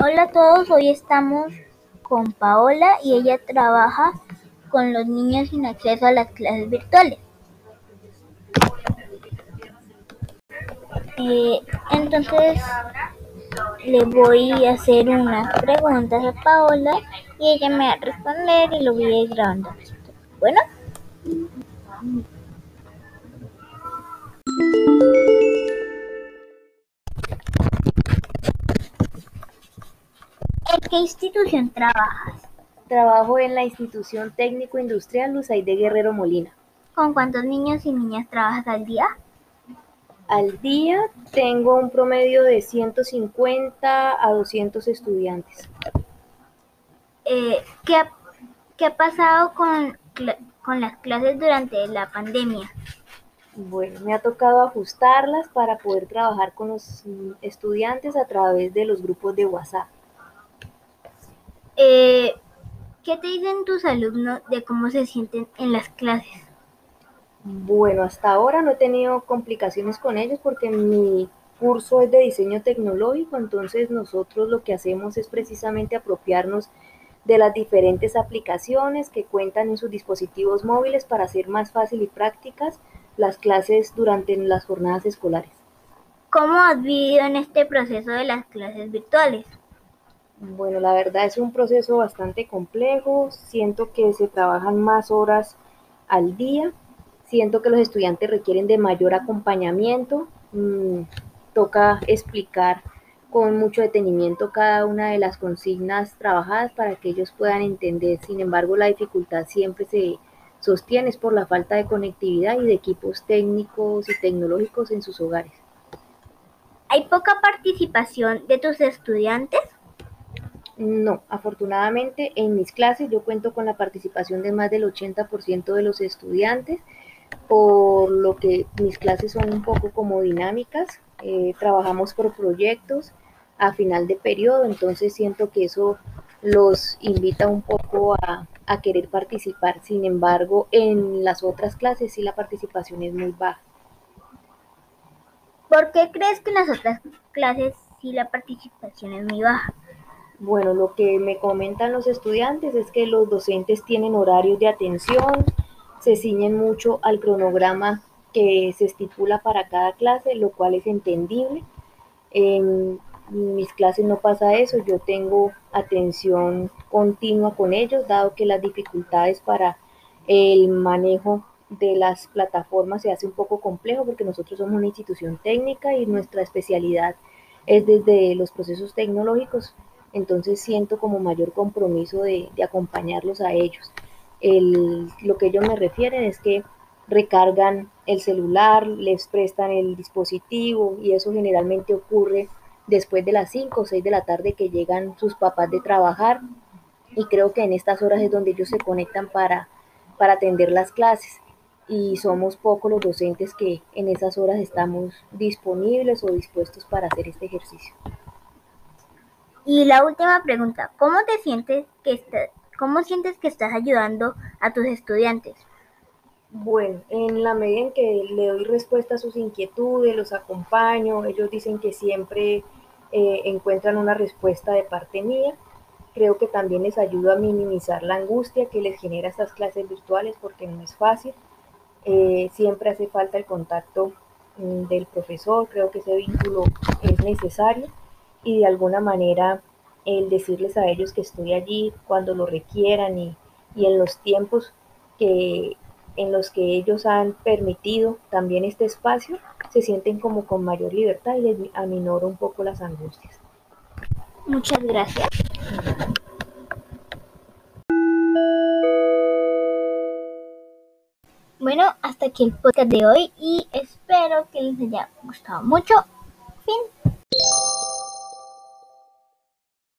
Hola a todos, hoy estamos con Paola y ella trabaja con los niños sin acceso a las clases virtuales. Eh, entonces le voy a hacer unas preguntas a Paola y ella me va a responder y lo voy a ir grabando. Bueno. ¿En qué institución trabajas? Trabajo en la institución técnico industrial de Guerrero Molina. ¿Con cuántos niños y niñas trabajas al día? Al día tengo un promedio de 150 a 200 estudiantes. Eh, ¿qué, ha, ¿qué, ha, pasado con, con las clases durante la pandemia? Bueno, me ha tocado ajustarlas para poder trabajar con los estudiantes a través de los grupos de WhatsApp. Eh, ¿Qué te dicen tus alumnos de cómo se sienten en las clases? Bueno, hasta ahora no he tenido complicaciones con ellos porque mi curso es de diseño tecnológico, entonces nosotros lo que hacemos es precisamente apropiarnos de las diferentes aplicaciones que cuentan en sus dispositivos móviles para hacer más fácil y prácticas las clases durante las jornadas escolares. ¿Cómo has vivido en este proceso de las clases virtuales? Bueno, la verdad es un proceso bastante complejo. Siento que se trabajan más horas al día. Siento que los estudiantes requieren de mayor acompañamiento. Mm, toca explicar con mucho detenimiento cada una de las consignas trabajadas para que ellos puedan entender. Sin embargo, la dificultad siempre se sostiene por la falta de conectividad y de equipos técnicos y tecnológicos en sus hogares. ¿Hay poca participación de tus estudiantes? No, afortunadamente en mis clases yo cuento con la participación de más del 80% de los estudiantes, por lo que mis clases son un poco como dinámicas, eh, trabajamos por proyectos a final de periodo, entonces siento que eso los invita un poco a, a querer participar. Sin embargo, en las otras clases sí la participación es muy baja. ¿Por qué crees que en las otras clases sí la participación es muy baja? Bueno, lo que me comentan los estudiantes es que los docentes tienen horarios de atención, se ciñen mucho al cronograma que se estipula para cada clase, lo cual es entendible. En mis clases no pasa eso, yo tengo atención continua con ellos, dado que las dificultades para el manejo de las plataformas se hace un poco complejo porque nosotros somos una institución técnica y nuestra especialidad es desde los procesos tecnológicos entonces siento como mayor compromiso de, acompañarlos a ellos. lo que ellos me refieren es que recargan el celular, les prestan el dispositivo y eso generalmente ocurre después de las 5 o 6 de la tarde que llegan sus papás de trabajar y creo que en estas horas es donde ellos se conectan para, para atender las clases y somos pocos los docentes que en esas horas estamos disponibles o dispuestos para hacer este ejercicio. Y la última pregunta, ¿cómo te sientes que cómo sientes que estás ayudando a tus estudiantes? Bueno, en la medida en que le doy respuesta a sus inquietudes, los acompaño, ellos dicen que siempre eh, encuentran una respuesta de parte mía. Creo que también les ayuda a minimizar la angustia que les genera estas clases virtuales porque no es fácil. Eh, siempre hace falta el contacto mm, del profesor, creo que ese vínculo es necesario y de alguna manera el decirles a ellos que estoy allí cuando lo requieran y, en los tiempos que en los que ellos han permitido también este espacio, se sienten como con mayor libertad y les aminoro un poco las angustias. Muchas gracias. Bueno, hasta aquí el podcast de hoy y espero que les haya gustado mucho. Fin.